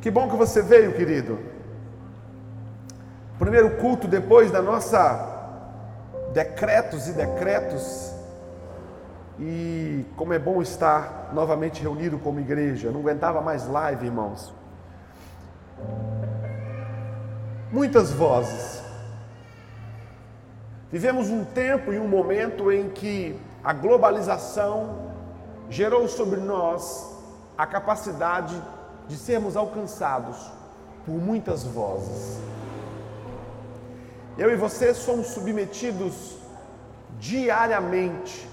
Que bom que você veio, querido. Primeiro culto depois da nossa decretos e decretos. E como é bom estar novamente reunido como igreja. não aguentava mais live, irmãos. Muitas vozes. Vivemos um tempo e um momento em que a globalização gerou sobre nós a capacidade de sermos alcançados por muitas vozes. Eu e você somos submetidos diariamente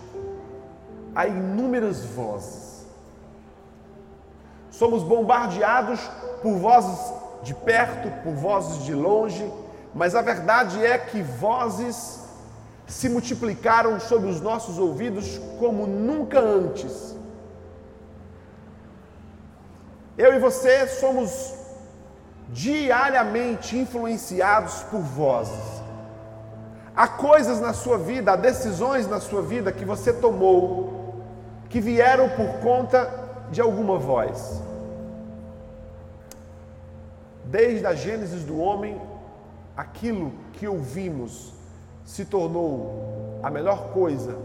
a inúmeras vozes. Somos bombardeados por vozes de perto, por vozes de longe, mas a verdade é que vozes se multiplicaram sobre os nossos ouvidos como nunca antes. Eu e você somos diariamente influenciados por vozes. Há coisas na sua vida, há decisões na sua vida que você tomou que vieram por conta de alguma voz. Desde a Gênesis do homem, aquilo que ouvimos se tornou a melhor coisa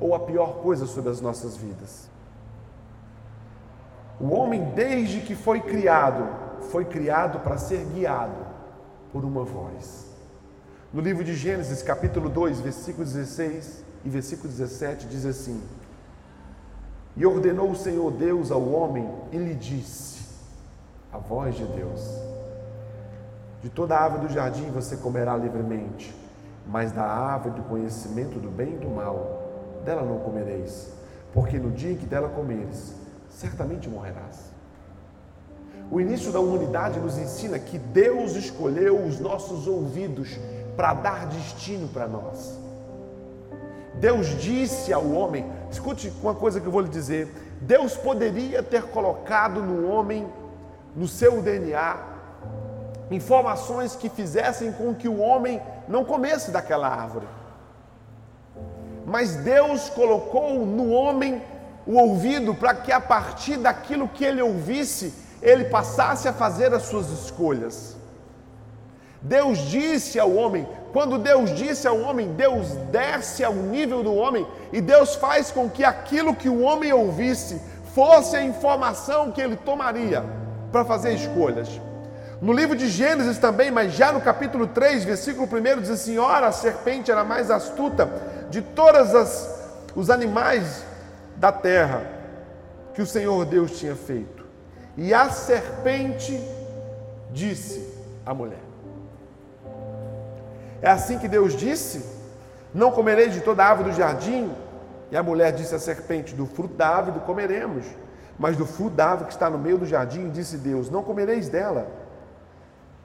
ou a pior coisa sobre as nossas vidas. O homem, desde que foi criado, foi criado para ser guiado por uma voz. No livro de Gênesis, capítulo 2, versículo 16 e versículo 17, diz assim: E ordenou o Senhor Deus ao homem e lhe disse, a voz de Deus: De toda a árvore do jardim você comerá livremente, mas da árvore do conhecimento do bem e do mal, dela não comereis, porque no dia em que dela comeres, certamente morrerás. O início da humanidade nos ensina que Deus escolheu os nossos ouvidos para dar destino para nós. Deus disse ao homem, escute uma coisa que eu vou lhe dizer: Deus poderia ter colocado no homem, no seu DNA, informações que fizessem com que o homem não comesse daquela árvore. Mas Deus colocou no homem o ouvido para que a partir daquilo que ele ouvisse, ele passasse a fazer as suas escolhas. Deus disse ao homem, quando Deus disse ao homem, Deus desce ao nível do homem e Deus faz com que aquilo que o homem ouvisse fosse a informação que ele tomaria para fazer escolhas. No livro de Gênesis também, mas já no capítulo 3, versículo 1, diz assim: Ora, a serpente era mais astuta de todas as os animais da terra que o Senhor Deus tinha feito. E a serpente disse à mulher: É assim que Deus disse: Não comereis de toda a árvore do jardim? E a mulher disse à serpente: Do fruto da árvore comeremos, mas do fruto da árvore que está no meio do jardim, disse Deus: Não comereis dela,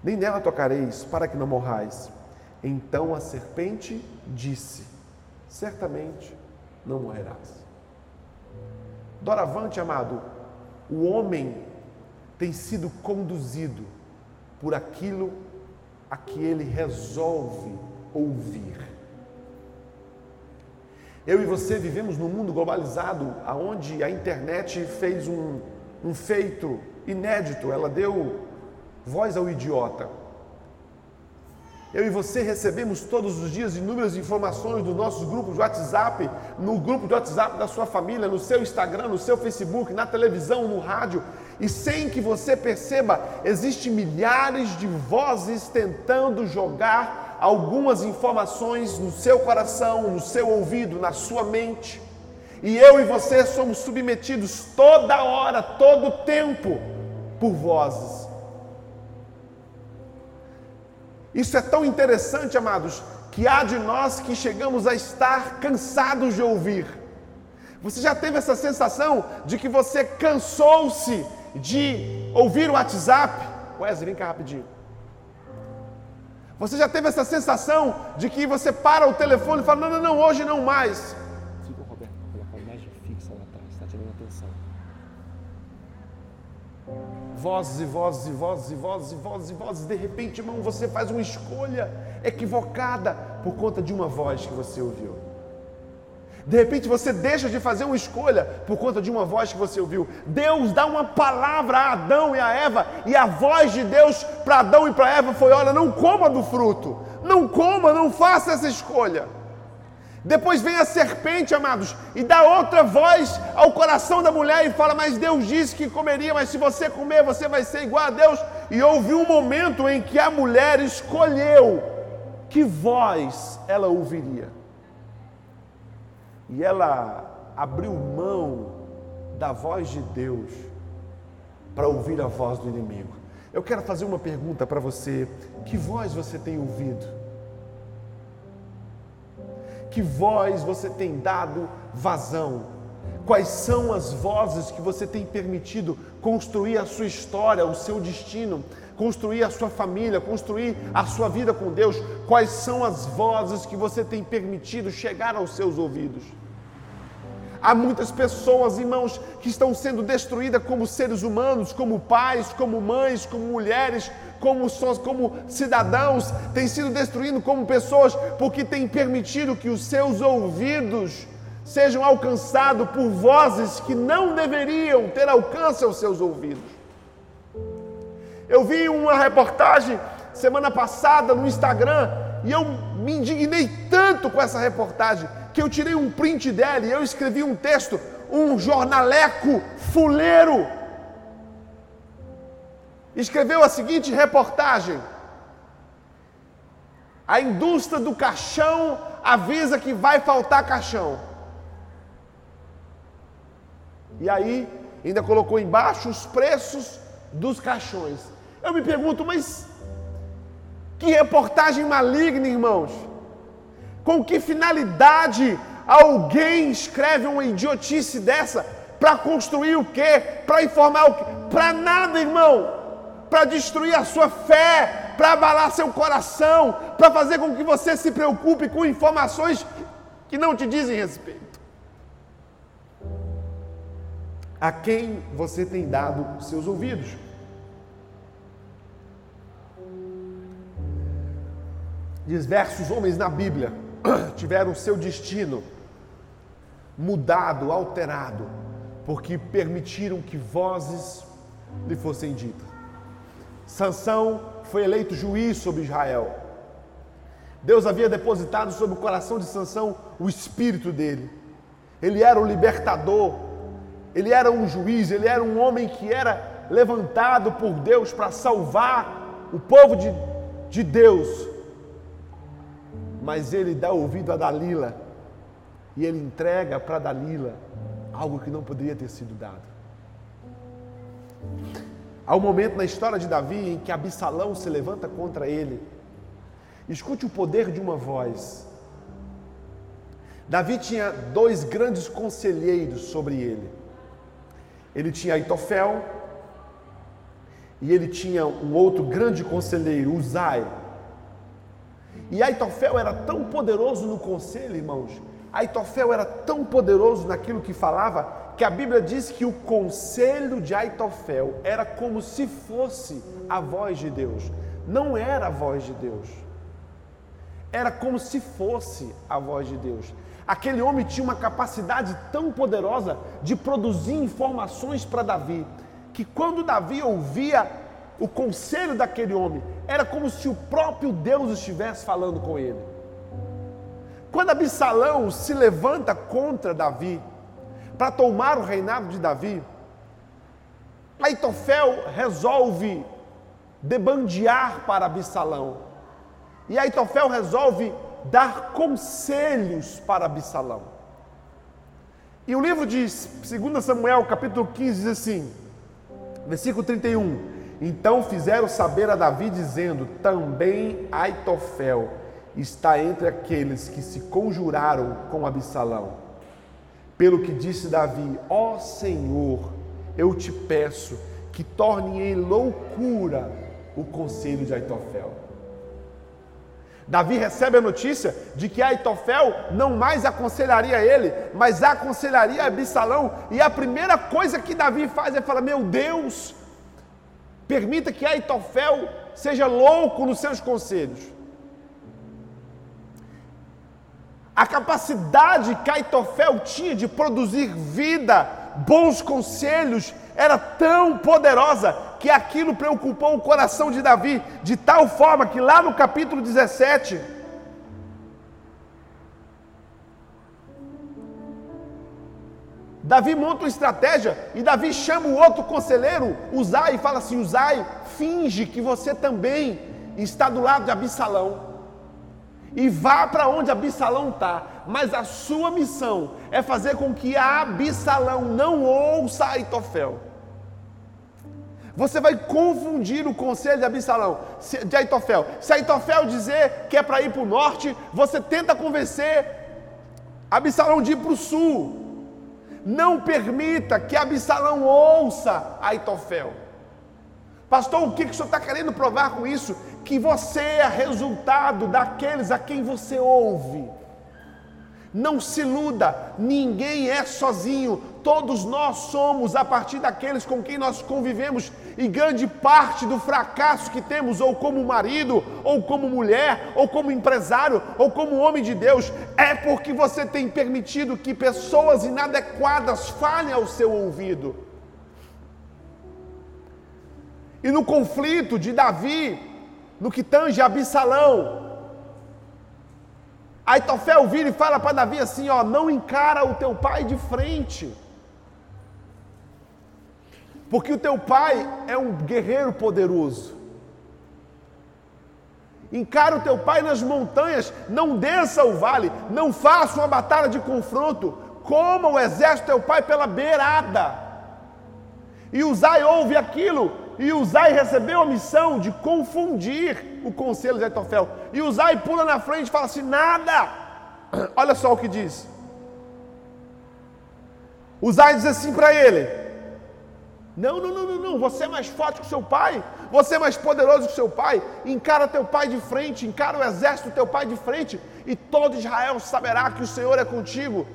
nem nela tocareis, para que não morrais. Então a serpente disse: Certamente não morrerás. Doravante, amado, o homem tem sido conduzido por aquilo a que ele resolve ouvir. Eu e você vivemos num mundo globalizado, onde a internet fez um, um feito inédito, ela deu voz ao idiota. Eu e você recebemos todos os dias inúmeras informações dos nossos grupos de WhatsApp, no grupo de WhatsApp da sua família, no seu Instagram, no seu Facebook, na televisão, no rádio, e sem que você perceba, existem milhares de vozes tentando jogar algumas informações no seu coração, no seu ouvido, na sua mente. E eu e você somos submetidos toda hora, todo tempo, por vozes. Isso é tão interessante, amados, que há de nós que chegamos a estar cansados de ouvir. Você já teve essa sensação de que você cansou-se de ouvir o WhatsApp? Wesley, vem cá rapidinho. Você já teve essa sensação de que você para o telefone e fala: não, não, não, hoje não mais. Vozes e vozes e vozes e vozes e vozes e vozes. De repente, irmão, você faz uma escolha equivocada por conta de uma voz que você ouviu. De repente você deixa de fazer uma escolha por conta de uma voz que você ouviu. Deus dá uma palavra a Adão e a Eva, e a voz de Deus para Adão e para Eva foi: olha, não coma do fruto, não coma, não faça essa escolha. Depois vem a serpente, amados, e dá outra voz ao coração da mulher e fala: Mas Deus disse que comeria, mas se você comer, você vai ser igual a Deus. E houve um momento em que a mulher escolheu que voz ela ouviria. E ela abriu mão da voz de Deus para ouvir a voz do inimigo. Eu quero fazer uma pergunta para você: que voz você tem ouvido? Que voz você tem dado vazão? Quais são as vozes que você tem permitido construir a sua história, o seu destino, construir a sua família, construir a sua vida com Deus? Quais são as vozes que você tem permitido chegar aos seus ouvidos? Há muitas pessoas, irmãos, que estão sendo destruídas como seres humanos, como pais, como mães, como mulheres, como, como cidadãos, têm sido destruídos como pessoas porque têm permitido que os seus ouvidos sejam alcançados por vozes que não deveriam ter alcance aos seus ouvidos. Eu vi uma reportagem semana passada no Instagram e eu me indignei tanto com essa reportagem que eu tirei um print dela e eu escrevi um texto, um jornaleco fuleiro. Escreveu a seguinte reportagem: A indústria do caixão avisa que vai faltar caixão. E aí, ainda colocou embaixo os preços dos caixões. Eu me pergunto, mas que reportagem maligna, irmãos. Com que finalidade alguém escreve uma idiotice dessa? Para construir o quê? Para informar o quê? Para nada, irmão. Para destruir a sua fé, para abalar seu coração, para fazer com que você se preocupe com informações que não te dizem respeito. A quem você tem dado seus ouvidos? Diversos homens na Bíblia tiveram seu destino mudado, alterado, porque permitiram que vozes lhe fossem ditas. Sansão foi eleito juiz sobre Israel. Deus havia depositado sobre o coração de Sansão o espírito dele. Ele era o libertador, ele era um juiz, ele era um homem que era levantado por Deus para salvar o povo de, de Deus mas ele dá ouvido a Dalila e ele entrega para Dalila algo que não poderia ter sido dado. Há um momento na história de Davi em que Absalão se levanta contra ele. Escute o poder de uma voz. Davi tinha dois grandes conselheiros sobre ele. Ele tinha Aitofel e ele tinha um outro grande conselheiro, Uzai. E Aitofel era tão poderoso no conselho, irmãos. Aitofel era tão poderoso naquilo que falava, que a Bíblia diz que o conselho de Aitofel era como se fosse a voz de Deus. Não era a voz de Deus. Era como se fosse a voz de Deus. Aquele homem tinha uma capacidade tão poderosa de produzir informações para Davi, que quando Davi ouvia o conselho daquele homem era como se o próprio Deus estivesse falando com ele. Quando Absalão se levanta contra Davi, para tomar o reinado de Davi, Aitofel resolve debandear para Absalão. E Aitofel resolve dar conselhos para Absalão. E o livro de 2 Samuel, capítulo 15, diz assim, versículo 31. Então fizeram saber a Davi, dizendo: Também Aitofel está entre aqueles que se conjuraram com Absalão. Pelo que disse Davi: Ó oh Senhor, eu te peço que torne em loucura o conselho de Aitofel. Davi recebe a notícia de que Aitofel não mais aconselharia ele, mas aconselharia Absalão, e a primeira coisa que Davi faz é falar: Meu Deus, Permita que Aitofel seja louco nos seus conselhos. A capacidade que Aitofel tinha de produzir vida, bons conselhos, era tão poderosa que aquilo preocupou o coração de Davi, de tal forma que lá no capítulo 17, Davi monta uma estratégia e Davi chama o outro conselheiro, Uzai, e fala assim: Uzai, finge que você também está do lado de Absalão. E vá para onde Absalão está, mas a sua missão é fazer com que Absalão não ouça Aitofel. Você vai confundir o conselho de Absalão, de Aitofel. Se Aitofel dizer que é para ir para o norte, você tenta convencer Absalão de ir para o sul. Não permita que Absalão ouça Aitofel. Pastor, o que, que o senhor está querendo provar com isso? Que você é resultado daqueles a quem você ouve. Não se iluda, ninguém é sozinho, todos nós somos a partir daqueles com quem nós convivemos, e grande parte do fracasso que temos, ou como marido, ou como mulher, ou como empresário, ou como homem de Deus, é porque você tem permitido que pessoas inadequadas falem ao seu ouvido. E no conflito de Davi, no que tange Absalão, Aitofel vira e fala para Davi assim: ó, não encara o teu pai de frente. Porque o teu pai é um guerreiro poderoso. Encara o teu pai nas montanhas, não desça o vale, não faça uma batalha de confronto, coma o exército teu pai pela beirada. E Uzai ouve aquilo, e Uzai recebeu a missão de confundir o conselho de Aitofel. E Uzai pula na frente e fala assim: nada. Olha só o que diz. Uzai diz assim para ele: não, não, não, não, não, você é mais forte que seu pai, você é mais poderoso que seu pai. Encara teu pai de frente, encara o exército do teu pai de frente, e todo Israel saberá que o Senhor é contigo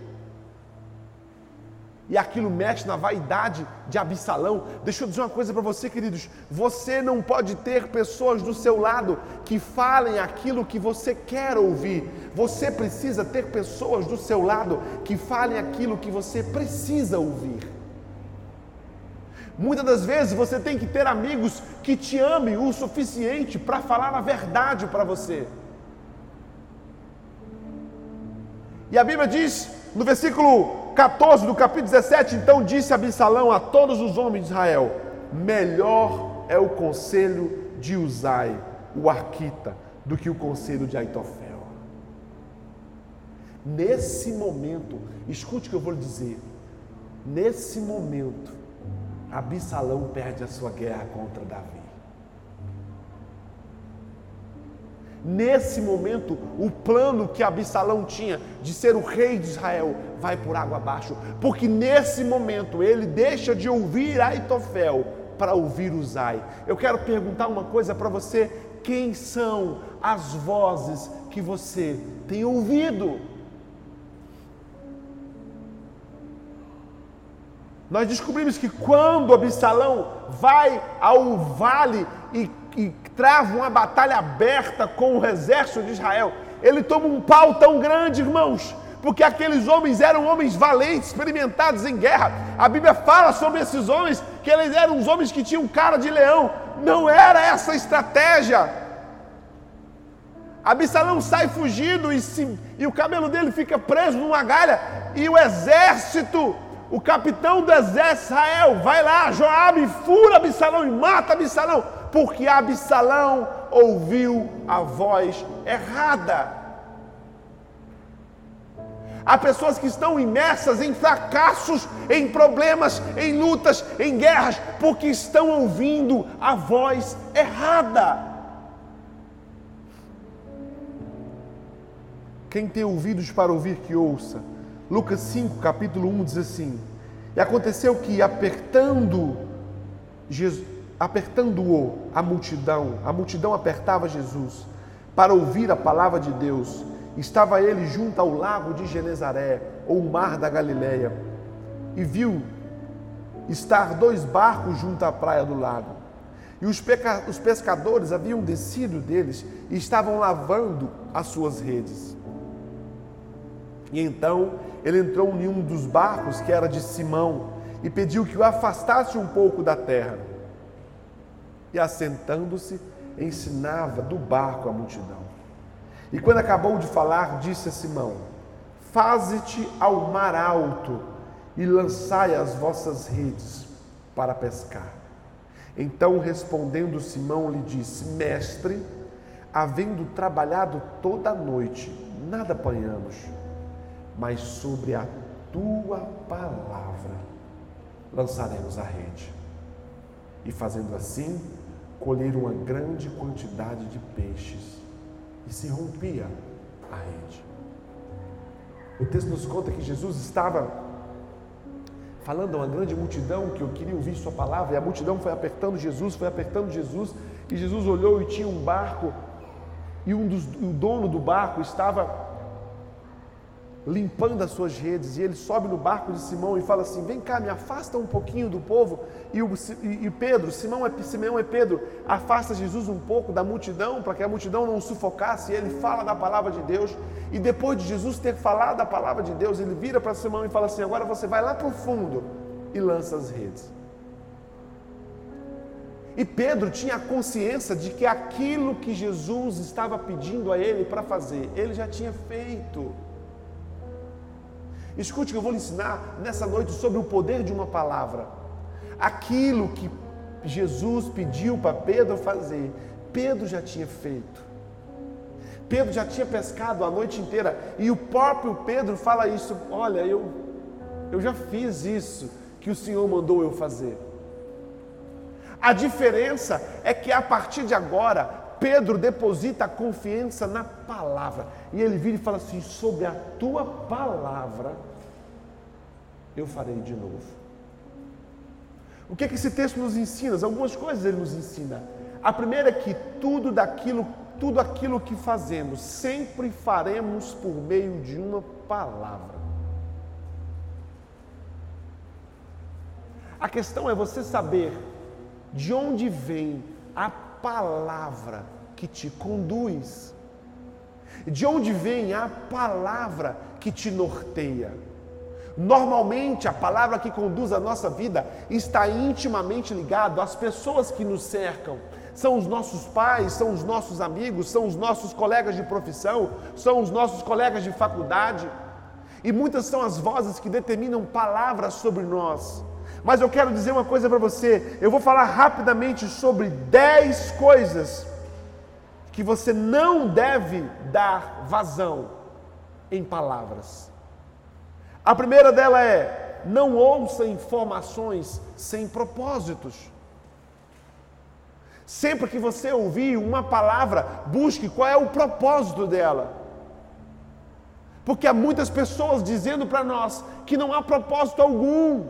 e aquilo mexe na vaidade de Absalão. Deixa eu dizer uma coisa para você, queridos: você não pode ter pessoas do seu lado que falem aquilo que você quer ouvir. Você precisa ter pessoas do seu lado que falem aquilo que você precisa ouvir. Muitas das vezes você tem que ter amigos que te amem o suficiente para falar a verdade para você. E a Bíblia diz no versículo 14 do capítulo 17, então disse Absalão a todos os homens de Israel: Melhor é o conselho de Uzai, o arquita, do que o conselho de Aitofel. Nesse momento, escute o que eu vou lhe dizer. Nesse momento, Absalão perde a sua guerra contra Davi. Nesse momento, o plano que Absalão tinha de ser o rei de Israel vai por água abaixo, porque nesse momento ele deixa de ouvir Aitofel para ouvir Uzai. Eu quero perguntar uma coisa para você: quem são as vozes que você tem ouvido? Nós descobrimos que quando Absalão vai ao vale e e trava uma batalha aberta com o exército de Israel, ele toma um pau tão grande, irmãos, porque aqueles homens eram homens valentes, experimentados em guerra. A Bíblia fala sobre esses homens que eles eram os homens que tinham cara de leão. Não era essa a estratégia. Absalão sai fugindo e, se, e o cabelo dele fica preso numa galha e o exército o capitão do exército Israel vai lá, Joabe fura Absalão e mata Absalão porque Absalão ouviu a voz errada. Há pessoas que estão imersas em fracassos, em problemas, em lutas, em guerras, porque estão ouvindo a voz errada. Quem tem ouvidos para ouvir, que ouça. Lucas 5, capítulo 1 diz assim: E aconteceu que, apertando Jesus, apertando-o a multidão, a multidão apertava Jesus para ouvir a palavra de Deus. Estava ele junto ao lago de Genezaré, ou mar da Galileia, e viu estar dois barcos junto à praia do lago. E os, os pescadores haviam descido deles e estavam lavando as suas redes. E então ele entrou em um dos barcos que era de Simão e pediu que o afastasse um pouco da terra. E assentando-se, ensinava do barco a multidão. E quando acabou de falar, disse a Simão: Faze-te ao mar alto e lançai as vossas redes para pescar. Então respondendo Simão lhe disse: Mestre, havendo trabalhado toda a noite, nada apanhamos, mas sobre a tua palavra lançaremos a rede. E fazendo assim, colheram uma grande quantidade de peixes e se rompia a rede. O texto nos conta que Jesus estava falando a uma grande multidão que eu queria ouvir sua palavra, e a multidão foi apertando Jesus, foi apertando Jesus, e Jesus olhou e tinha um barco, e um dos, o dono do barco estava limpando as suas redes, e ele sobe no barco de Simão e fala assim: Vem cá, me afasta um pouquinho do povo. E, o, e Pedro, Simão é, Simão é Pedro, afasta Jesus um pouco da multidão, para que a multidão não o sufocasse. E ele fala da palavra de Deus, e depois de Jesus ter falado da palavra de Deus, ele vira para Simão e fala assim: Agora você vai lá para o fundo e lança as redes. E Pedro tinha a consciência de que aquilo que Jesus estava pedindo a ele para fazer, ele já tinha feito. Escute que eu vou lhe ensinar nessa noite sobre o poder de uma palavra. Aquilo que Jesus pediu para Pedro fazer, Pedro já tinha feito. Pedro já tinha pescado a noite inteira e o próprio Pedro fala isso: Olha, eu, eu já fiz isso que o Senhor mandou eu fazer. A diferença é que a partir de agora, Pedro deposita a confiança na palavra. E ele vira e fala assim: sobre a tua palavra eu farei de novo. O que, é que esse texto nos ensina? Algumas coisas ele nos ensina. A primeira é que tudo daquilo, tudo aquilo que fazemos, sempre faremos por meio de uma palavra. A questão é você saber de onde vem a palavra que te conduz? De onde vem a palavra que te norteia? Normalmente, a palavra que conduz a nossa vida está intimamente ligado às pessoas que nos cercam. São os nossos pais, são os nossos amigos, são os nossos colegas de profissão, são os nossos colegas de faculdade. E muitas são as vozes que determinam palavras sobre nós. Mas eu quero dizer uma coisa para você. Eu vou falar rapidamente sobre 10 coisas que você não deve dar vazão em palavras. A primeira dela é: não ouça informações sem propósitos. Sempre que você ouvir uma palavra, busque qual é o propósito dela. Porque há muitas pessoas dizendo para nós que não há propósito algum.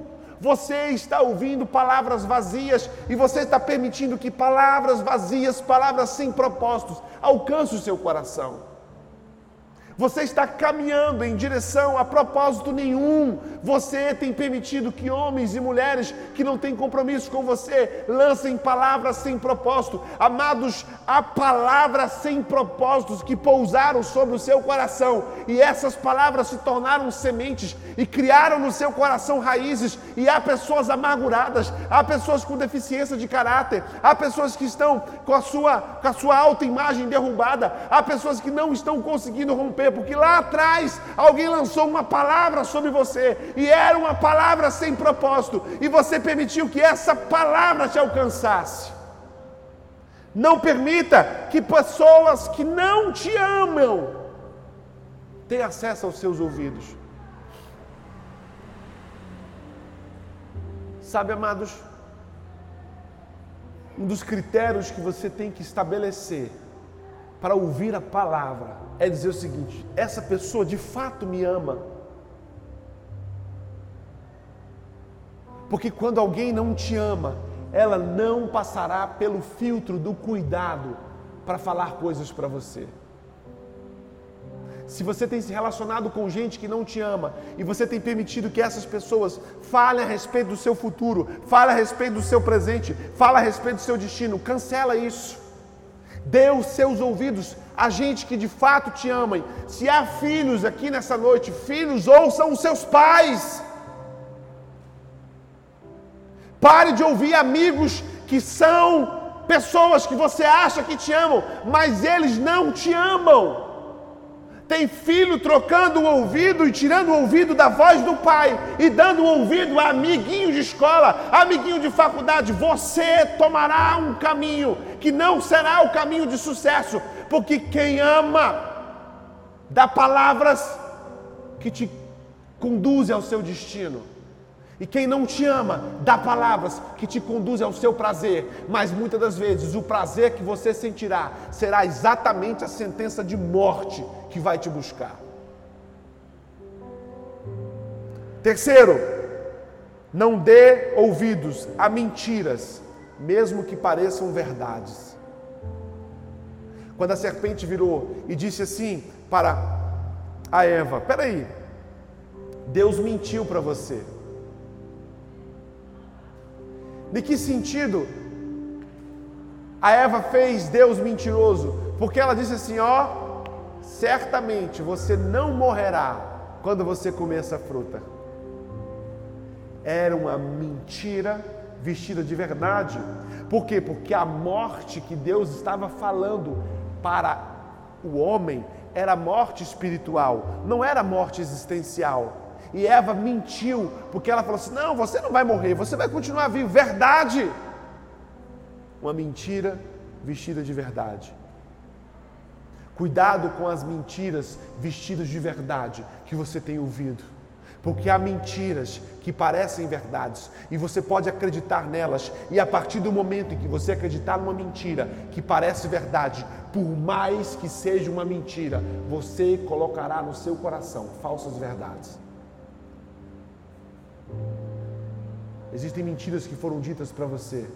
Você está ouvindo palavras vazias e você está permitindo que palavras vazias, palavras sem propósitos, alcancem o seu coração. Você está caminhando em direção a propósito nenhum. Você tem permitido que homens e mulheres que não têm compromisso com você lancem palavras sem propósito. Amados, há palavras sem propósitos que pousaram sobre o seu coração e essas palavras se tornaram sementes e criaram no seu coração raízes. E há pessoas amarguradas, há pessoas com deficiência de caráter, há pessoas que estão com a sua, com a sua autoimagem derrubada, há pessoas que não estão conseguindo romper porque lá atrás alguém lançou uma palavra sobre você e era uma palavra sem propósito, e você permitiu que essa palavra te alcançasse. Não permita que pessoas que não te amam tenham acesso aos seus ouvidos. Sabe, amados, um dos critérios que você tem que estabelecer para ouvir a palavra é dizer o seguinte: essa pessoa de fato me ama. Porque quando alguém não te ama, ela não passará pelo filtro do cuidado para falar coisas para você. Se você tem se relacionado com gente que não te ama e você tem permitido que essas pessoas falem a respeito do seu futuro, falem a respeito do seu presente, falem a respeito do seu destino, cancela isso. Dê os seus ouvidos a gente que de fato te ama. Se há filhos aqui nessa noite, filhos, ouçam os seus pais. Pare de ouvir amigos que são pessoas que você acha que te amam, mas eles não te amam. Tem filho trocando o ouvido e tirando o ouvido da voz do pai e dando o ouvido a amiguinho de escola, amiguinho de faculdade. Você tomará um caminho que não será o caminho de sucesso, porque quem ama dá palavras que te conduzem ao seu destino. E quem não te ama, dá palavras que te conduzem ao seu prazer, mas muitas das vezes o prazer que você sentirá será exatamente a sentença de morte que vai te buscar. Terceiro, não dê ouvidos a mentiras, mesmo que pareçam verdades. Quando a serpente virou e disse assim para a Eva: Peraí, Deus mentiu para você. De que sentido a Eva fez Deus mentiroso? Porque ela disse assim: Ó, certamente você não morrerá quando você comer essa fruta. Era uma mentira vestida de verdade. Por quê? Porque a morte que Deus estava falando para o homem era morte espiritual, não era morte existencial. E Eva mentiu, porque ela falou assim: não, você não vai morrer, você vai continuar vivo. Verdade! Uma mentira vestida de verdade. Cuidado com as mentiras vestidas de verdade que você tem ouvido. Porque há mentiras que parecem verdades e você pode acreditar nelas, e a partir do momento em que você acreditar numa mentira que parece verdade, por mais que seja uma mentira, você colocará no seu coração falsas verdades. Existem mentiras que foram ditas para você,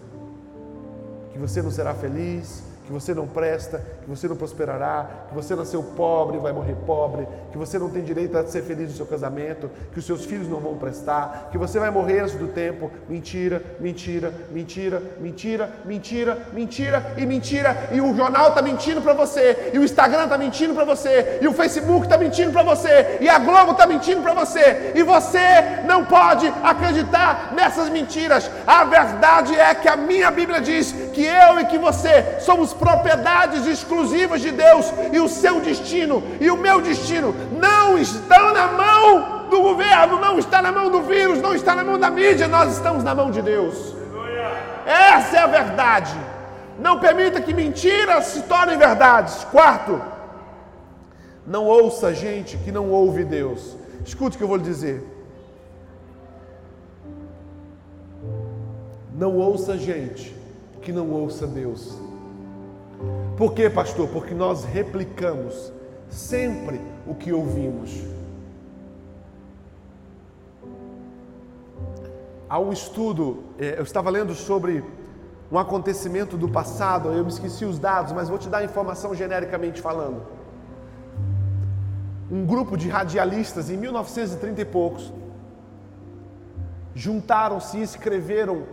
que você não será feliz, que você não presta, que você não prosperará, que você nasceu pobre vai morrer pobre, que você não tem direito a ser feliz no seu casamento, que os seus filhos não vão prestar, que você vai morrer antes do tempo. Mentira, mentira, mentira, mentira, mentira, mentira e mentira. E o jornal está mentindo para você, e o Instagram está mentindo para você, e o Facebook está mentindo para você, e a Globo está mentindo para você, e você não pode acreditar nessas mentiras. A verdade é que a minha Bíblia diz que eu e que você somos propriedades exclusivas de Deus e o seu destino e o meu destino não estão na mão do governo, não está na mão do vírus, não está na mão da mídia, nós estamos na mão de Deus. Essa é a verdade. Não permita que mentiras se tornem verdades. Quarto, não ouça gente que não ouve Deus. Escute o que eu vou lhe dizer. Não ouça gente que não ouça Deus. Por quê, pastor? Porque nós replicamos sempre o que ouvimos. Há um estudo, é, eu estava lendo sobre um acontecimento do passado, eu me esqueci os dados, mas vou te dar a informação genericamente falando. Um grupo de radialistas em 1930 e poucos juntaram-se e escreveram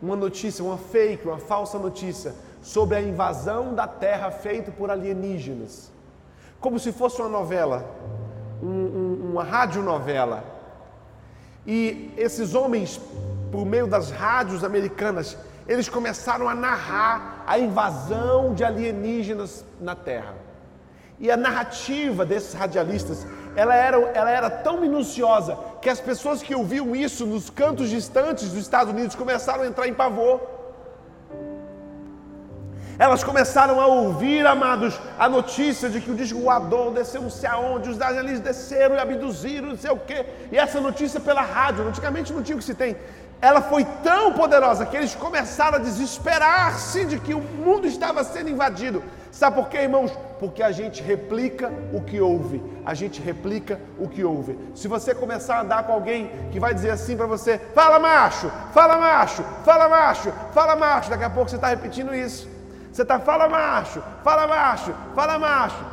uma notícia, uma fake, uma falsa notícia sobre a invasão da Terra feita por alienígenas, como se fosse uma novela, um, um, uma radionovela. E esses homens, por meio das rádios americanas, eles começaram a narrar a invasão de alienígenas na Terra. E a narrativa desses radialistas, ela era, ela era tão minuciosa que as pessoas que ouviam isso nos cantos distantes dos Estados Unidos começaram a entrar em pavor. Elas começaram a ouvir, amados, a notícia de que o disco voador desceu não sei aonde, os eles desceram e abduziram, não sei o quê. E essa notícia pela rádio, antigamente não tinha o que se tem. Ela foi tão poderosa que eles começaram a desesperar-se de que o mundo estava sendo invadido. Sabe por quê, irmãos? Porque a gente replica o que ouve. A gente replica o que ouve. Se você começar a andar com alguém que vai dizer assim para você: fala macho, fala macho, fala macho, fala macho, daqui a pouco você está repetindo isso. Você está, fala macho, fala macho, fala macho.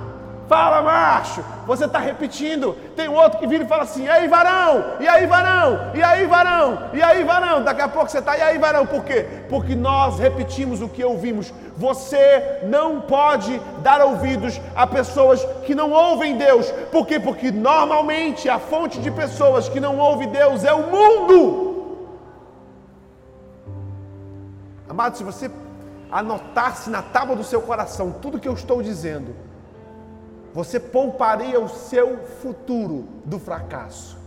Fala, macho. Você está repetindo. Tem outro que vira e fala assim: e aí, varão? E aí, varão? E aí, varão? E aí, varão? Daqui a pouco você está, e aí, varão? Por quê? Porque nós repetimos o que ouvimos. Você não pode dar ouvidos a pessoas que não ouvem Deus. Por quê? Porque normalmente a fonte de pessoas que não ouvem Deus é o mundo. Amado, se você anotasse na tábua do seu coração tudo que eu estou dizendo, você pouparia o seu futuro do fracasso.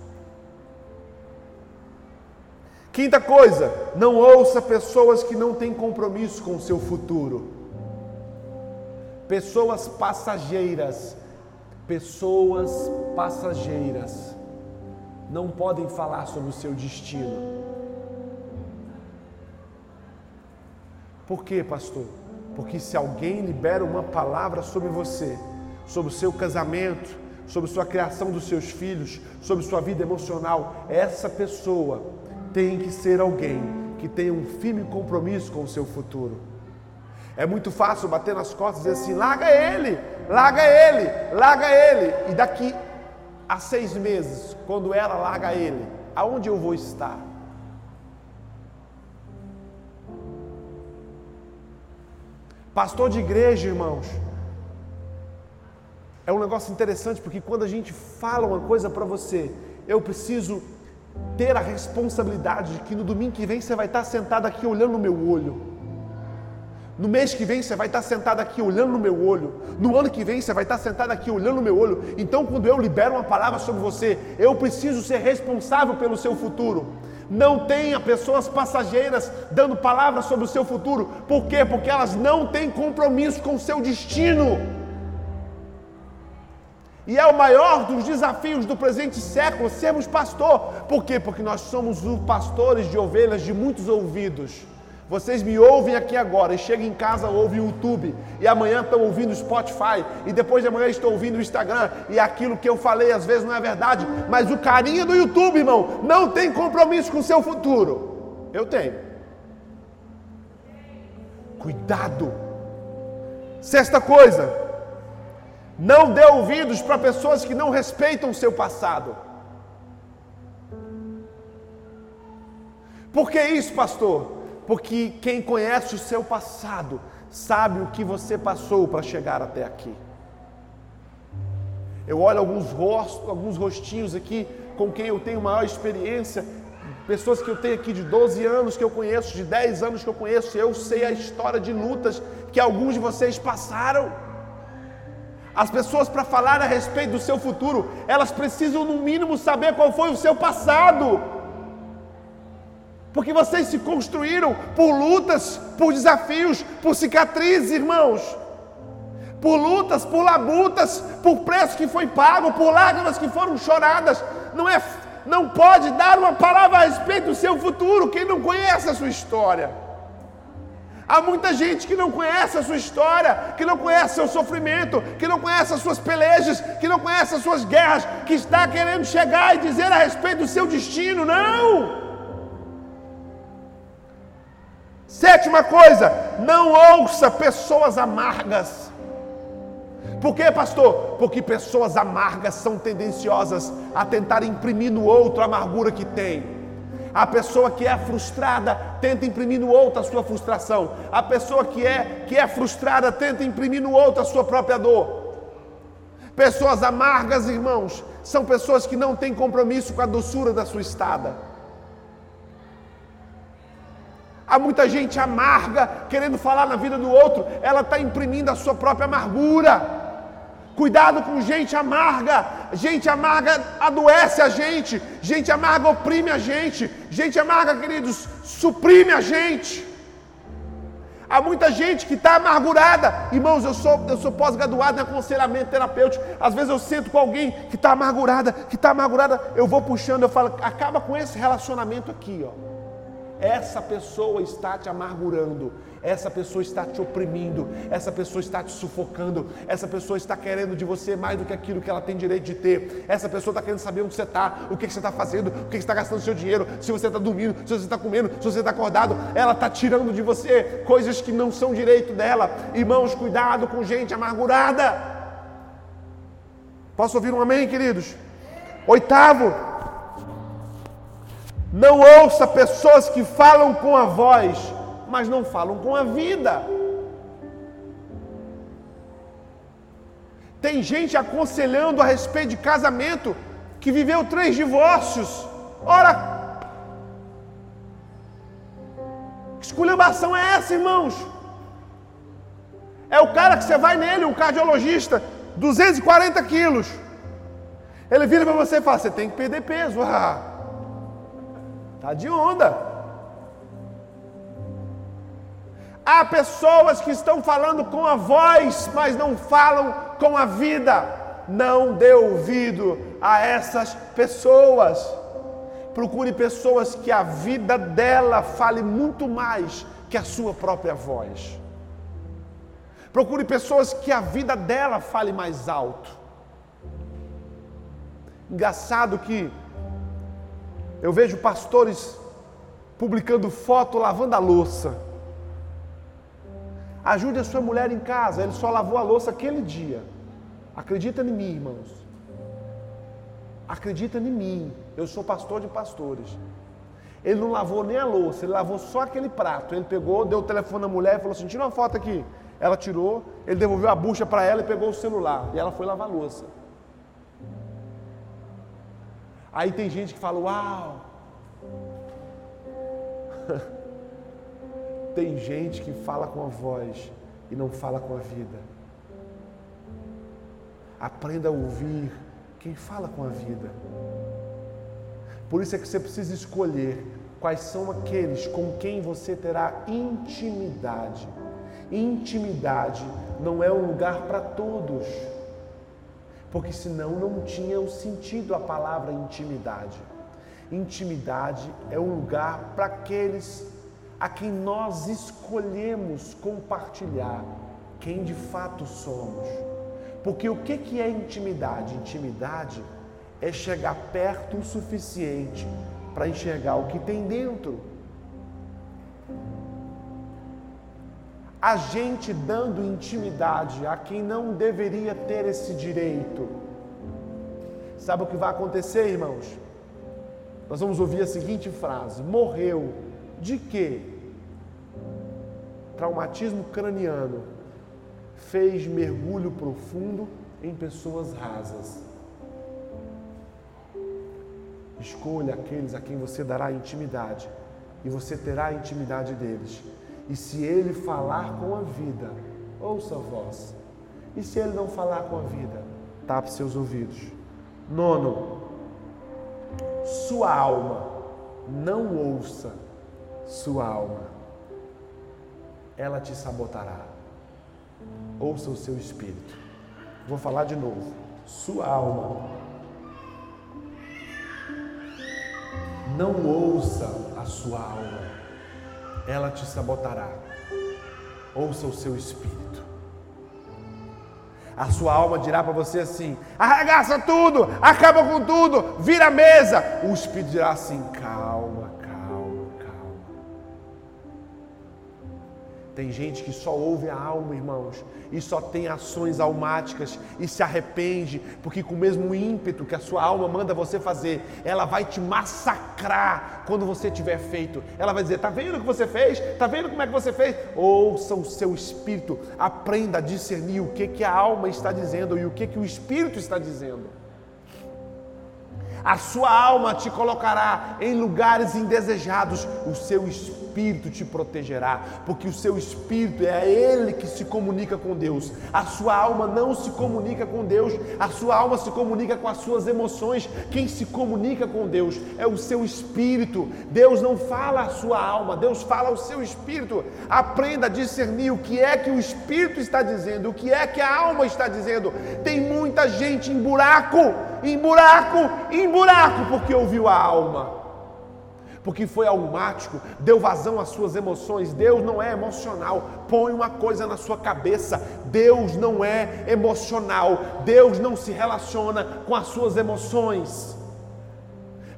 Quinta coisa, não ouça pessoas que não têm compromisso com o seu futuro. Pessoas passageiras, pessoas passageiras não podem falar sobre o seu destino. Por quê, pastor? Porque se alguém libera uma palavra sobre você, sobre o seu casamento, sobre sua criação dos seus filhos, sobre sua vida emocional, essa pessoa tem que ser alguém que tenha um firme compromisso com o seu futuro. É muito fácil bater nas costas e dizer assim: larga ele, larga ele, larga ele. E daqui a seis meses, quando ela larga ele, aonde eu vou estar? Pastor de igreja, irmãos, é um negócio interessante porque quando a gente fala uma coisa para você, eu preciso ter a responsabilidade de que no domingo que vem você vai estar sentado aqui olhando no meu olho. No mês que vem você vai estar sentado aqui olhando no meu olho. No ano que vem você vai estar sentado aqui olhando no meu olho. Então, quando eu libero uma palavra sobre você, eu preciso ser responsável pelo seu futuro. Não tenha pessoas passageiras dando palavras sobre o seu futuro. Por quê? Porque elas não têm compromisso com o seu destino. E é o maior dos desafios do presente século sermos pastor. Por quê? Porque nós somos os pastores de ovelhas de muitos ouvidos. Vocês me ouvem aqui agora e chegam em casa, ouvem o YouTube, e amanhã estão ouvindo o Spotify, e depois de amanhã estão ouvindo o Instagram, e aquilo que eu falei às vezes não é verdade, mas o carinho do YouTube, irmão, não tem compromisso com o seu futuro. Eu tenho. Cuidado. Sexta coisa, não dê ouvidos para pessoas que não respeitam o seu passado. Por que isso, pastor? Porque quem conhece o seu passado sabe o que você passou para chegar até aqui. Eu olho alguns rostos, alguns rostinhos aqui com quem eu tenho maior experiência, pessoas que eu tenho aqui de 12 anos que eu conheço, de 10 anos que eu conheço, eu sei a história de lutas que alguns de vocês passaram. As pessoas, para falar a respeito do seu futuro, elas precisam, no mínimo, saber qual foi o seu passado. Porque vocês se construíram por lutas, por desafios, por cicatrizes, irmãos. Por lutas, por labutas, por preço que foi pago, por lágrimas que foram choradas. Não é não pode dar uma palavra a respeito do seu futuro quem não conhece a sua história. Há muita gente que não conhece a sua história, que não conhece seu sofrimento, que não conhece as suas pelejas, que não conhece as suas guerras, que está querendo chegar e dizer a respeito do seu destino. Não! Sétima coisa, não ouça pessoas amargas. Por quê, pastor? Porque pessoas amargas são tendenciosas a tentar imprimir no outro a amargura que tem. A pessoa que é frustrada tenta imprimir no outro a sua frustração. A pessoa que é que é frustrada tenta imprimir no outro a sua própria dor. Pessoas amargas, irmãos, são pessoas que não têm compromisso com a doçura da sua estada. Há muita gente amarga querendo falar na vida do outro, ela está imprimindo a sua própria amargura. Cuidado com gente amarga. Gente amarga adoece a gente. Gente amarga oprime a gente. Gente amarga, queridos, suprime a gente. Há muita gente que está amargurada. Irmãos, eu sou, eu sou pós-graduado em aconselhamento terapêutico. Às vezes eu sinto com alguém que está amargurada, que está amargurada. Eu vou puxando, eu falo, acaba com esse relacionamento aqui, ó. Essa pessoa está te amargurando, essa pessoa está te oprimindo, essa pessoa está te sufocando, essa pessoa está querendo de você mais do que aquilo que ela tem direito de ter, essa pessoa está querendo saber onde você está, o que, você está fazendo, o que, você está gastando seu dinheiro, se você está dormindo, se você está comendo, se você está acordado, ela está tirando de você coisas que não são direito dela. Irmãos, cuidado com gente amargurada. Posso ouvir um amém, queridos? Oitavo, não ouça pessoas que falam com a voz, mas não falam com a vida. Tem gente aconselhando a respeito de casamento que viveu três divórcios. Ora, que esculhambação é essa, irmãos? É o cara que você vai nele, um cardiologista, 240 quilos. Ele vira para você e fala: Você tem que perder peso. Ah, tá de onda. Há pessoas que estão falando com a voz, mas não falam com a vida. Não dê ouvido a essas pessoas. Procure pessoas que a vida dela fale muito mais que a sua própria voz. Procure pessoas que a vida dela fale mais alto. Engraçado que eu vejo pastores publicando foto lavando a louça. Ajude a sua mulher em casa, ele só lavou a louça aquele dia. Acredita em mim, irmãos. Acredita em mim. Eu sou pastor de pastores. Ele não lavou nem a louça, ele lavou só aquele prato. Ele pegou, deu o telefone na mulher e falou assim: tira uma foto aqui. Ela tirou, ele devolveu a bucha para ela e pegou o celular. E ela foi lavar a louça. Aí tem gente que fala: Uau! tem gente que fala com a voz e não fala com a vida. Aprenda a ouvir quem fala com a vida. Por isso é que você precisa escolher quais são aqueles com quem você terá intimidade. Intimidade não é um lugar para todos, porque senão não tinha o sentido a palavra intimidade. Intimidade é um lugar para aqueles a quem nós escolhemos compartilhar quem de fato somos. Porque o que é intimidade? Intimidade é chegar perto o suficiente para enxergar o que tem dentro. A gente dando intimidade a quem não deveria ter esse direito. Sabe o que vai acontecer, irmãos? Nós vamos ouvir a seguinte frase: morreu de quê? Traumatismo craniano fez mergulho profundo em pessoas rasas. Escolha aqueles a quem você dará intimidade e você terá a intimidade deles. E se ele falar com a vida, ouça a voz. E se ele não falar com a vida, tape seus ouvidos. Nono, sua alma, não ouça sua alma. Ela te sabotará. Ouça o seu espírito. Vou falar de novo. Sua alma. Não ouça a sua alma ela te sabotará. Ouça o seu espírito. A sua alma dirá para você assim: arregaça tudo, acaba com tudo, vira a mesa. O espírito dirá assim: calma, Tem gente que só ouve a alma, irmãos, e só tem ações almáticas e se arrepende, porque com o mesmo ímpeto que a sua alma manda você fazer, ela vai te massacrar quando você tiver feito. Ela vai dizer: "Tá vendo o que você fez? Tá vendo como é que você fez?" Ouça o seu espírito, aprenda a discernir o que que a alma está dizendo e o que que o espírito está dizendo. A sua alma te colocará em lugares indesejados, o seu espírito te protegerá, porque o seu espírito é ele que se comunica com Deus. A sua alma não se comunica com Deus, a sua alma se comunica com as suas emoções. Quem se comunica com Deus é o seu espírito. Deus não fala a sua alma, Deus fala ao seu espírito. Aprenda a discernir o que é que o espírito está dizendo, o que é que a alma está dizendo. Tem muita gente em buraco, em buraco, em buraco, porque ouviu a alma. Porque foi almático, deu vazão às suas emoções. Deus não é emocional. Põe uma coisa na sua cabeça: Deus não é emocional. Deus não se relaciona com as suas emoções.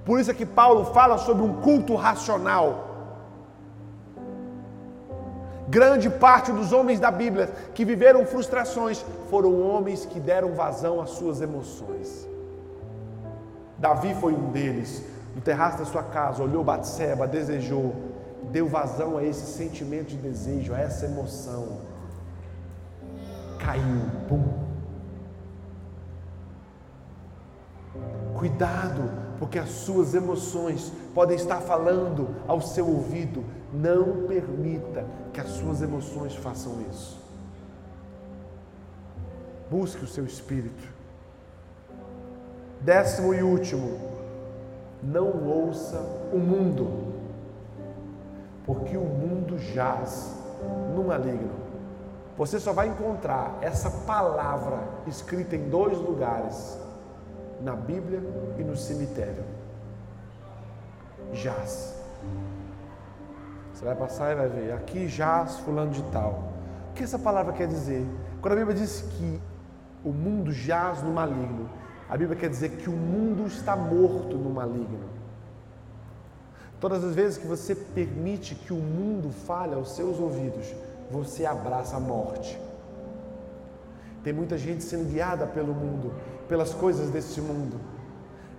Por isso é que Paulo fala sobre um culto racional. Grande parte dos homens da Bíblia que viveram frustrações foram homens que deram vazão às suas emoções. Davi foi um deles. No terraço da sua casa, olhou Batseba, desejou, deu vazão a esse sentimento de desejo, a essa emoção. Caiu, pum. Cuidado, porque as suas emoções podem estar falando ao seu ouvido. Não permita que as suas emoções façam isso. Busque o seu espírito. Décimo e último, não ouça o mundo, porque o mundo jaz no maligno. Você só vai encontrar essa palavra escrita em dois lugares, na Bíblia e no cemitério. Jaz. Você vai passar e vai ver, aqui jaz fulano de tal. O que essa palavra quer dizer? Quando a Bíblia diz que o mundo jaz no maligno, a Bíblia quer dizer que o mundo está morto no maligno. Todas as vezes que você permite que o mundo fale aos seus ouvidos, você abraça a morte. Tem muita gente sendo guiada pelo mundo, pelas coisas desse mundo.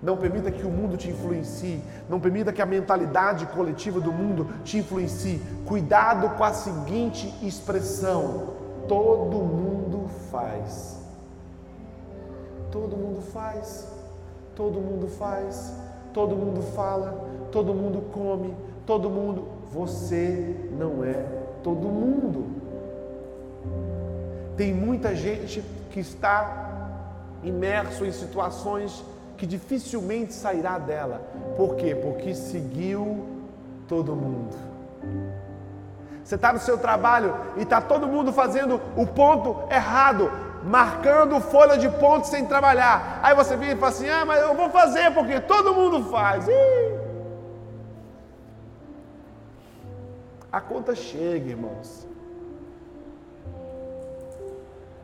Não permita que o mundo te influencie. Não permita que a mentalidade coletiva do mundo te influencie. Cuidado com a seguinte expressão: todo mundo faz. Todo mundo faz, todo mundo faz, todo mundo fala, todo mundo come, todo mundo. Você não é todo mundo. Tem muita gente que está imerso em situações que dificilmente sairá dela. Por quê? Porque seguiu todo mundo. Você está no seu trabalho e está todo mundo fazendo o ponto errado marcando folha de ponto sem trabalhar. Aí você vem e fala assim: ah, mas eu vou fazer porque todo mundo faz. Ih! A conta chega, irmãos.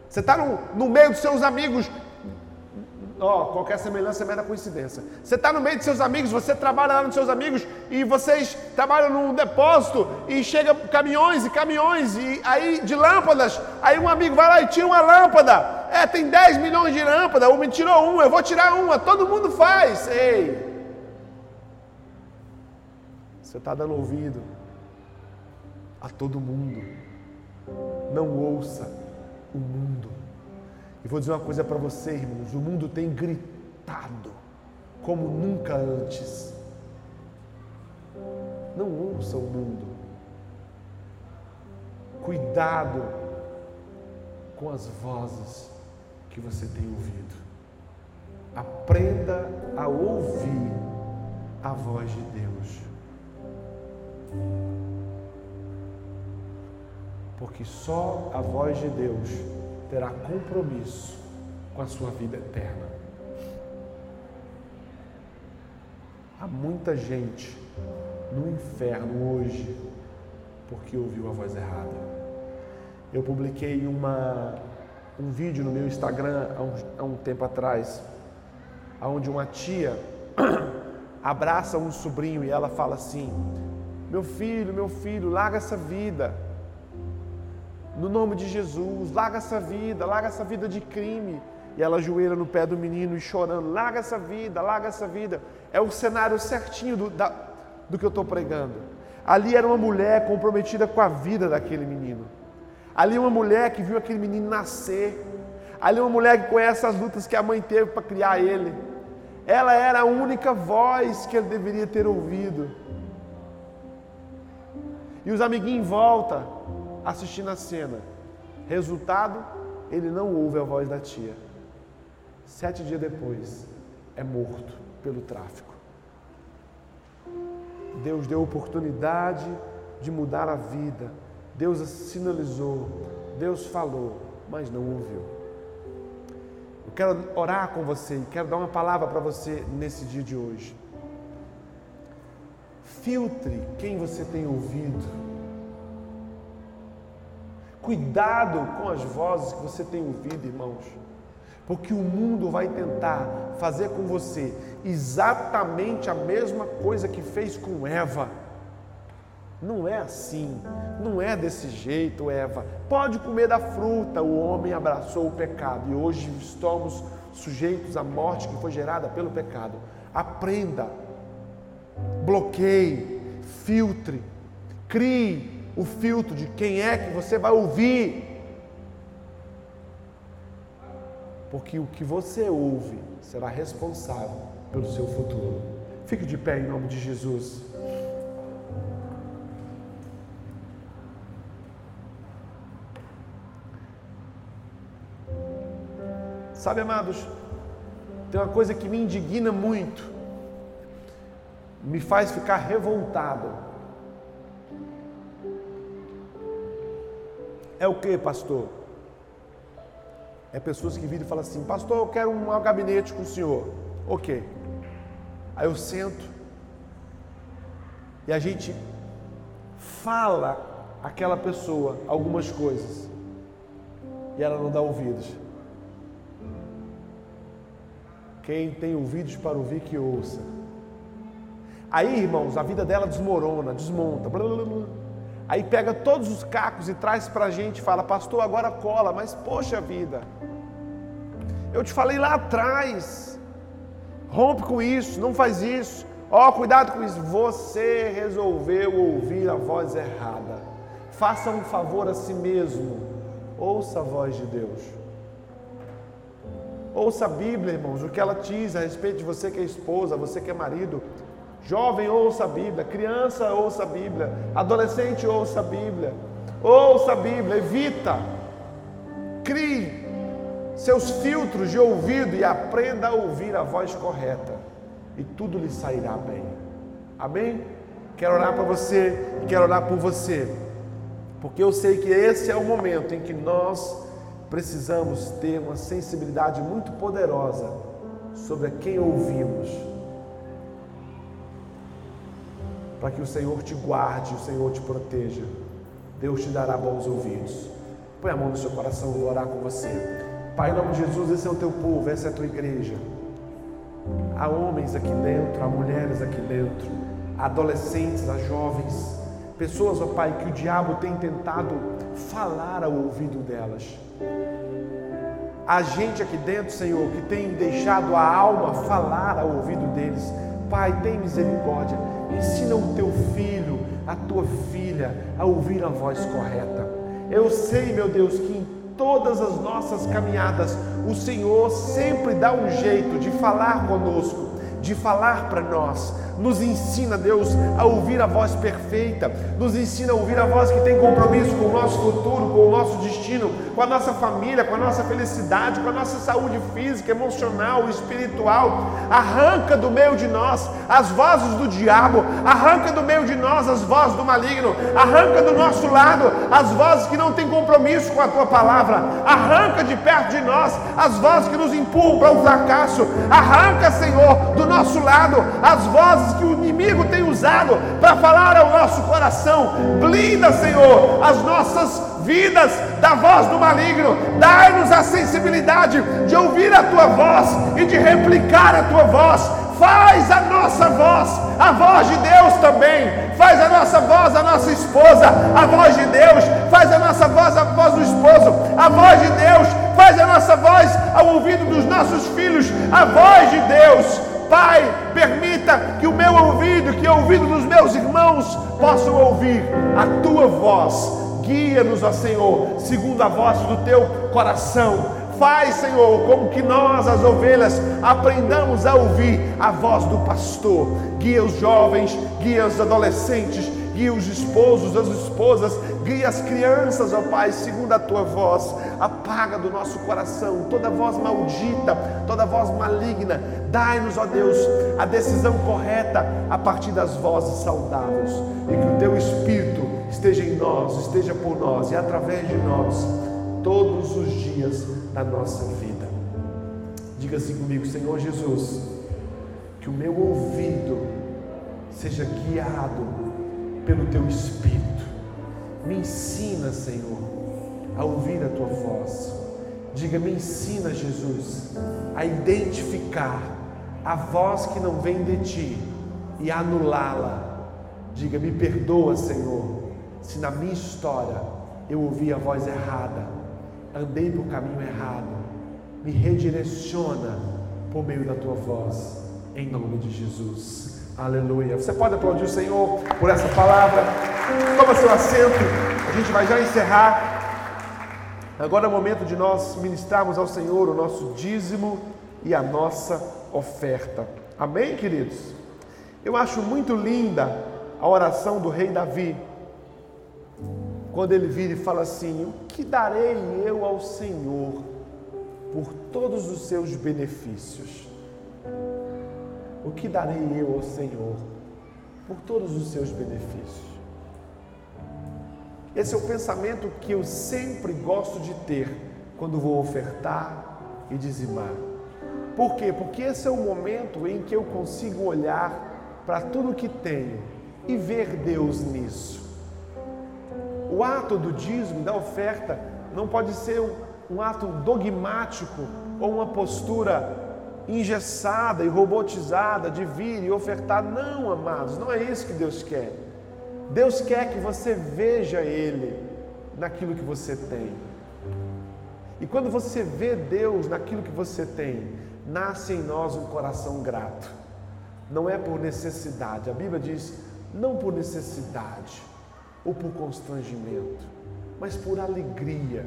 Você está no, no meio dos seus amigos Ó, qualquer semelhança é mera coincidência. Você está no meio de seus amigos, você trabalha lá nos seus amigos e vocês trabalham num depósito e chega caminhões e caminhões e aí de lâmpadas. Aí um amigo vai lá e tira uma lâmpada. É, tem 10 milhões de lâmpadas, um me tirou uma, eu vou tirar uma. Todo mundo faz. Ei! Você está dando ouvido a todo mundo. Não ouça o mundo. E vou dizer uma coisa para você, irmãos: o mundo tem gritado como nunca antes. Não ouça o mundo. Cuidado com as vozes que você tem ouvido. Aprenda a ouvir a voz de Deus. Porque só a voz de Deus terá compromisso com a sua vida eterna. Há muita gente no inferno hoje porque ouviu a voz errada. Eu publiquei uma, um vídeo no meu Instagram há um, há um tempo atrás, onde uma tia abraça um sobrinho e ela fala assim: Meu filho, meu filho, larga essa vida no nome de Jesus, larga essa vida, larga essa vida de crime. E ela ajoelha no pé do menino e chorando: larga essa vida, larga essa vida. É o cenário certinho do, da, do que eu estou pregando. Ali era uma mulher comprometida com a vida daquele menino. Ali uma mulher que viu aquele menino nascer. Ali uma mulher que conhece as lutas que a mãe teve para criar ele. Ela era a única voz que ele deveria ter ouvido. E os amiguinhos em volta, assistindo a cena. Resultado, ele não ouve a voz da tia. Sete dias depois, é morto pelo tráfico. Deus deu oportunidade de mudar a vida. Deus sinalizou. Deus falou, mas não ouviu. Eu quero orar com você e quero dar uma palavra para você nesse dia de hoje. Filtre quem você tem ouvido Cuidado com as vozes que você tem ouvido, irmãos, porque o mundo vai tentar fazer com você exatamente a mesma coisa que fez com Eva. Não é assim, não é desse jeito, Eva. Pode comer da fruta. O homem abraçou o pecado e hoje estamos sujeitos à morte que foi gerada pelo pecado. Aprenda, bloqueie, filtre, crie o filtro de quem é que você vai ouvir. Porque o que você ouve será responsável pelo seu futuro. Fique de pé em nome de Jesus. Sabe, amados, tem uma coisa que me indigna muito, me faz ficar revoltado. É o que, pastor? É pessoas que viram e falam assim: Pastor, eu quero um gabinete com o senhor. Ok. Aí eu sento e a gente fala aquela pessoa algumas coisas e ela não dá ouvidos. Quem tem ouvidos para ouvir, que ouça. Aí, irmãos, a vida dela desmorona, desmonta. Blá, blá, blá. Aí pega todos os cacos e traz para a gente e fala, pastor, agora cola, mas poxa vida. Eu te falei lá atrás. Rompe com isso, não faz isso. Ó, oh, cuidado com isso. Você resolveu ouvir a voz errada. Faça um favor a si mesmo. Ouça a voz de Deus. Ouça a Bíblia, irmãos, o que ela diz a respeito de você que é esposa, você que é marido. Jovem, ouça a Bíblia. Criança, ouça a Bíblia. Adolescente, ouça a Bíblia. Ouça a Bíblia, evita. Crie seus filtros de ouvido e aprenda a ouvir a voz correta. E tudo lhe sairá bem. Amém? Quero orar para você e quero orar por você. Porque eu sei que esse é o momento em que nós precisamos ter uma sensibilidade muito poderosa sobre quem ouvimos, para que o Senhor te guarde, o Senhor te proteja. Deus te dará bons ouvidos. Põe a mão no seu coração, vou orar com você. Pai, em nome de Jesus, esse é o teu povo, essa é a tua igreja. Há homens aqui dentro, há mulheres aqui dentro, há adolescentes, há jovens, pessoas, ó Pai, que o diabo tem tentado falar ao ouvido delas. A gente aqui dentro, Senhor, que tem deixado a alma falar ao ouvido deles. Pai, tem misericórdia. Ensina o teu filho, a tua filha, a ouvir a voz correta. Eu sei, meu Deus, que em todas as nossas caminhadas, o Senhor sempre dá um jeito de falar conosco, de falar para nós nos ensina, Deus, a ouvir a voz perfeita, nos ensina a ouvir a voz que tem compromisso com o nosso futuro, com o nosso destino, com a nossa família, com a nossa felicidade, com a nossa saúde física, emocional, espiritual. Arranca do meio de nós as vozes do diabo, arranca do meio de nós as vozes do maligno, arranca do nosso lado as vozes que não têm compromisso com a tua palavra, arranca de perto de nós as vozes que nos empurram para o fracasso, arranca, Senhor, do nosso lado as vozes vozes que o inimigo tem usado para falar ao nosso coração. Blinda, Senhor, as nossas vidas da voz do maligno. Dai-nos a sensibilidade de ouvir a tua voz e de replicar a tua voz. Faz a nossa voz, a voz de Deus também. Faz a nossa voz, a nossa esposa, a voz de Deus. Faz a nossa voz, a voz do esposo, a voz de Deus. Faz a nossa voz ao ouvido dos nossos filhos, a voz de Deus Pai, permita que o meu ouvido, que o ouvido dos meus irmãos possam ouvir a tua voz. Guia-nos, ó Senhor, segundo a voz do teu coração. Faz, Senhor, como que nós, as ovelhas, aprendamos a ouvir a voz do pastor. Guia os jovens, guia os adolescentes, guia os esposos, as esposas, guia as crianças, ó Pai, segundo a tua voz. Apaga do nosso coração toda voz maldita, toda voz maligna. Dai-nos, ó Deus, a decisão correta a partir das vozes saudáveis. E que o teu Espírito esteja em nós, esteja por nós e através de nós, todos os dias da nossa vida. Diga assim comigo, Senhor Jesus, que o meu ouvido seja guiado pelo teu Espírito. Me ensina, Senhor, a ouvir a tua voz. Diga, me ensina, Jesus, a identificar a voz que não vem de ti e anulá-la Diga: Me perdoa, Senhor, se na minha história eu ouvi a voz errada, andei por caminho errado. Me redireciona por meio da tua voz, em nome de Jesus. Aleluia. Você pode aplaudir o Senhor por essa palavra. Toma seu assento. A gente vai já encerrar. Agora é o momento de nós ministrarmos ao Senhor o nosso dízimo e a nossa oferta. Amém, queridos? Eu acho muito linda a oração do rei Davi, quando ele vira e fala assim: O que darei eu ao Senhor por todos os seus benefícios? O que darei eu ao Senhor por todos os seus benefícios? Esse é o pensamento que eu sempre gosto de ter quando vou ofertar e dizimar. Por quê? Porque esse é o momento em que eu consigo olhar para tudo que tenho e ver Deus nisso. O ato do dízimo, da oferta, não pode ser um, um ato dogmático ou uma postura engessada e robotizada de vir e ofertar. Não, amados, não é isso que Deus quer. Deus quer que você veja Ele naquilo que você tem. E quando você vê Deus naquilo que você tem, nasce em nós um coração grato. Não é por necessidade. A Bíblia diz: não por necessidade ou por constrangimento, mas por alegria.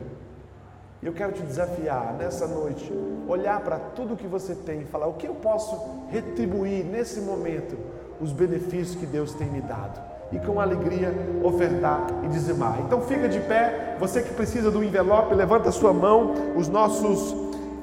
E eu quero te desafiar nessa noite, olhar para tudo que você tem e falar: o que eu posso retribuir nesse momento os benefícios que Deus tem me dado? E com alegria ofertar e dizimar. Então fica de pé, você que precisa do envelope, levanta sua mão, os nossos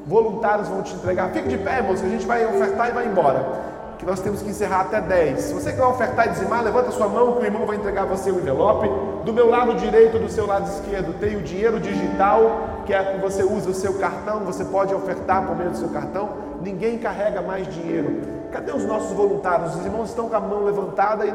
voluntários vão te entregar. Fique de pé, irmãos, que a gente vai ofertar e vai embora que nós temos que encerrar até 10. Se você quer ofertar e dizimar, levanta sua mão que o irmão vai entregar você o envelope. Do meu lado direito, do seu lado esquerdo, tem o dinheiro digital, que é que você usa o seu cartão, você pode ofertar por meio do seu cartão. Ninguém carrega mais dinheiro. Cadê os nossos voluntários? Os irmãos estão com a mão levantada e